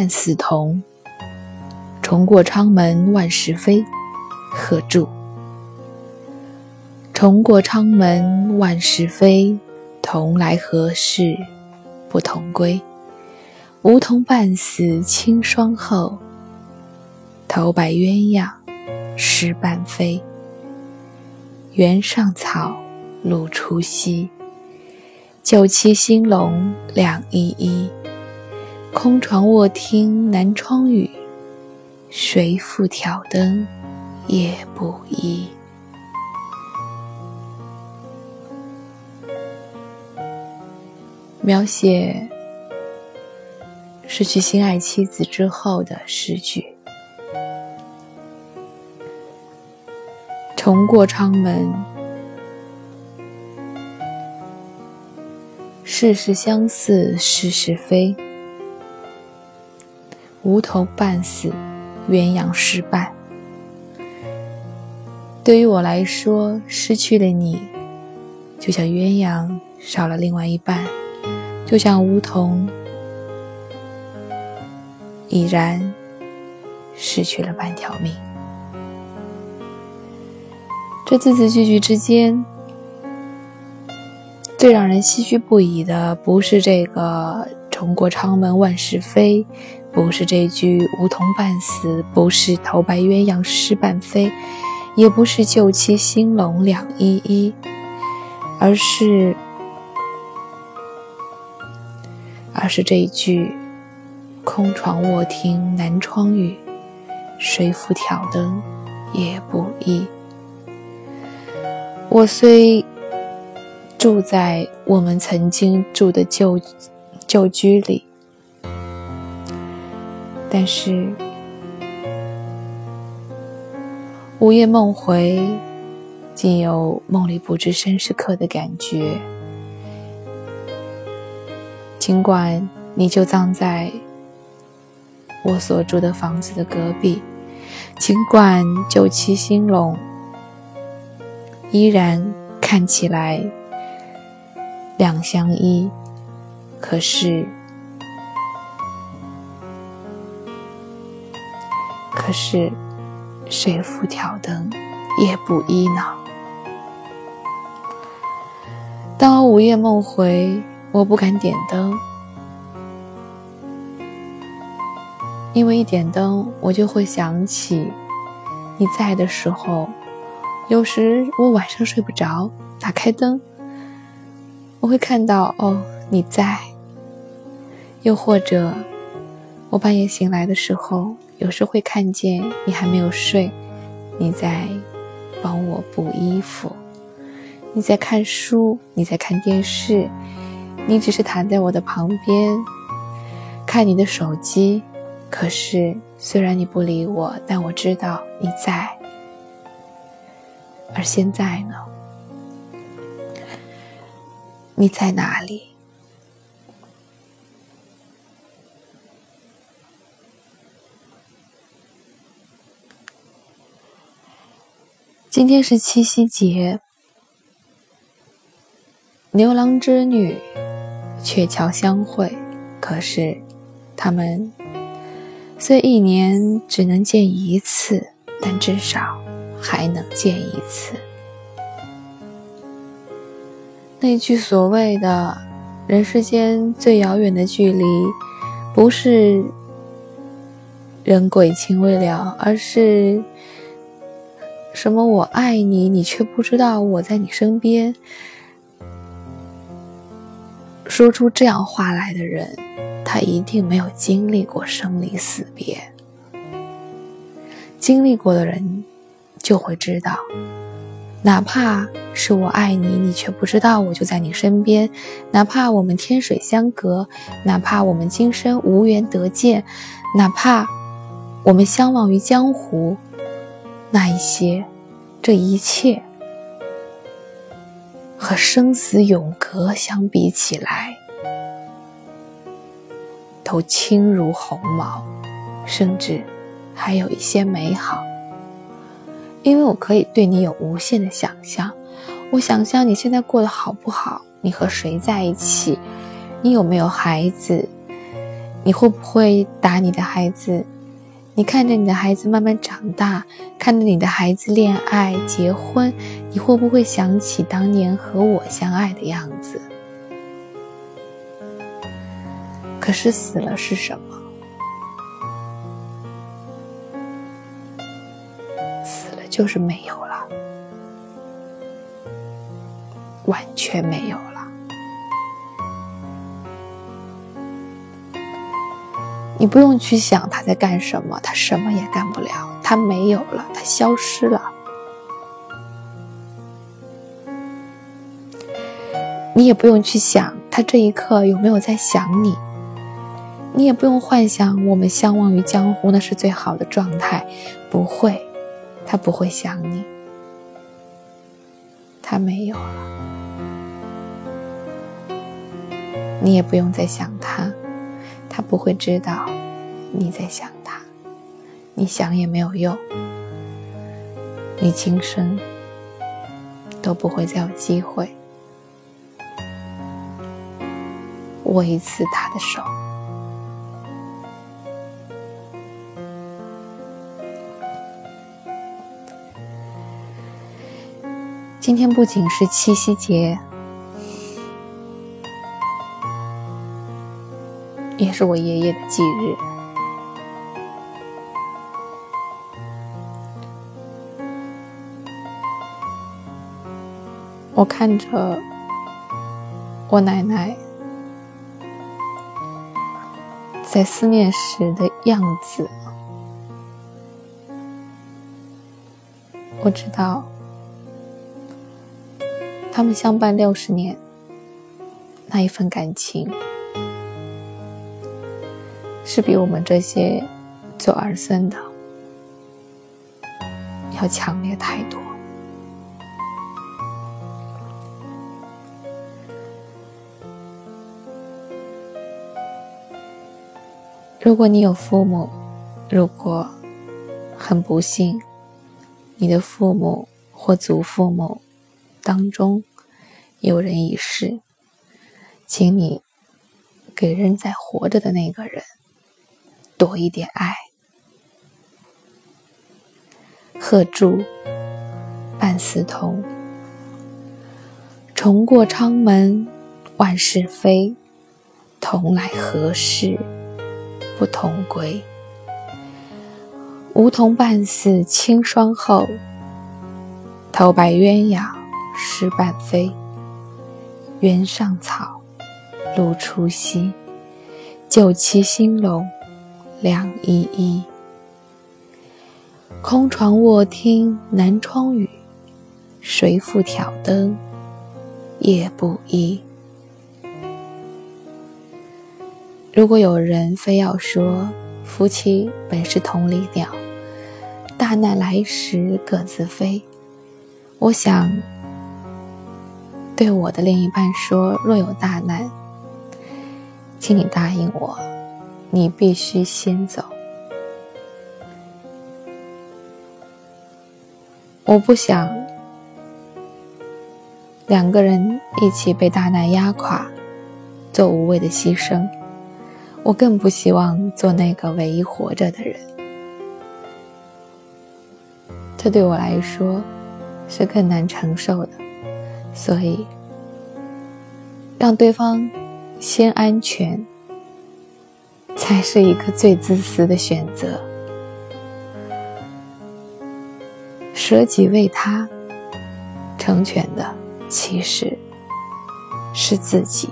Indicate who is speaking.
Speaker 1: 半死同。重过昌门万事飞。贺铸。重过昌门万事飞，同来何事不同归？梧桐半死清霜后，头白鸳鸯失半飞。原上草，露初晞。酒旗兴隆两依依。空床卧听南窗雨，谁复挑灯夜不衣？描写失去心爱妻子之后的诗句。重过昌门，世事相似，是是非。梧桐半死，鸳鸯失半。对于我来说，失去了你，就像鸳鸯少了另外一半，就像梧桐已然失去了半条命。这字字句句之间，最让人唏嘘不已的，不是这个“重过昌门万事飞”，不是这句“梧桐半死”，不是“头白鸳鸯失半飞”，也不是“旧妻新笼两依依”，而是，而是这一句“空床卧听南窗雨，谁复挑灯夜不依”。我虽住在我们曾经住的旧旧居里，但是午夜梦回，竟有梦里不知身是客的感觉。尽管你就葬在我所住的房子的隔壁，尽管旧期新隆。依然看起来两相依，可是，可是，谁复挑灯夜不依呢？当我午夜梦回，我不敢点灯，因为一点灯，我就会想起你在的时候。有时我晚上睡不着，打开灯，我会看到哦你在。又或者我半夜醒来的时候，有时会看见你还没有睡，你在帮我补衣服，你在看书，你在看电视，你只是躺在我的旁边看你的手机。可是虽然你不理我，但我知道你在。而现在呢？你在哪里？今天是七夕节，牛郎织女鹊桥相会。可是，他们虽一年只能见一次，但至少。还能见一次。那句所谓的“人世间最遥远的距离”，不是人鬼情未了，而是什么“我爱你，你却不知道我在你身边”。说出这样话来的人，他一定没有经历过生离死别。经历过的人。就会知道，哪怕是我爱你，你却不知道我就在你身边；哪怕我们天水相隔，哪怕我们今生无缘得见，哪怕我们相忘于江湖，那一些，这一切，和生死永隔相比起来，都轻如鸿毛，甚至还有一些美好。因为我可以对你有无限的想象，我想象你现在过得好不好？你和谁在一起？你有没有孩子？你会不会打你的孩子？你看着你的孩子慢慢长大，看着你的孩子恋爱、结婚，你会不会想起当年和我相爱的样子？可是死了是什么？死了就是没有了，完全没有了。你不用去想他在干什么，他什么也干不了，他没有了，他消失了。你也不用去想他这一刻有没有在想你，你也不用幻想我们相忘于江湖那是最好的状态，不会，他不会想你，他没有了，你也不用再想他。他不会知道你在想他，你想也没有用，你今生都不会再有机会握一次他的手。今天不仅是七夕节。也是我爷爷的忌日。我看着我奶奶在思念时的样子，我知道他们相伴六十年，那一份感情。是比我们这些做儿孙的要强烈太多。如果你有父母，如果很不幸，你的父母或祖父母当中有人已逝，请你给仍在活着的那个人。多一点爱。贺铸，半丝桐。重过昌门，万事非。同来何事，不同归。梧桐半死清霜后，头白鸳鸯失半飞。原上草，露初晞。旧栖新笼。凉依依，空床卧听南窗雨，谁复挑灯夜不衣？如果有人非要说夫妻本是同林鸟，大难来时各自飞，我想对我的另一半说：若有大难，请你答应我。你必须先走。我不想两个人一起被大难压垮，做无谓的牺牲。我更不希望做那个唯一活着的人。这对我来说是更难承受的，所以让对方先安全。才是一个最自私的选择。舍己为他，成全的其实是自己。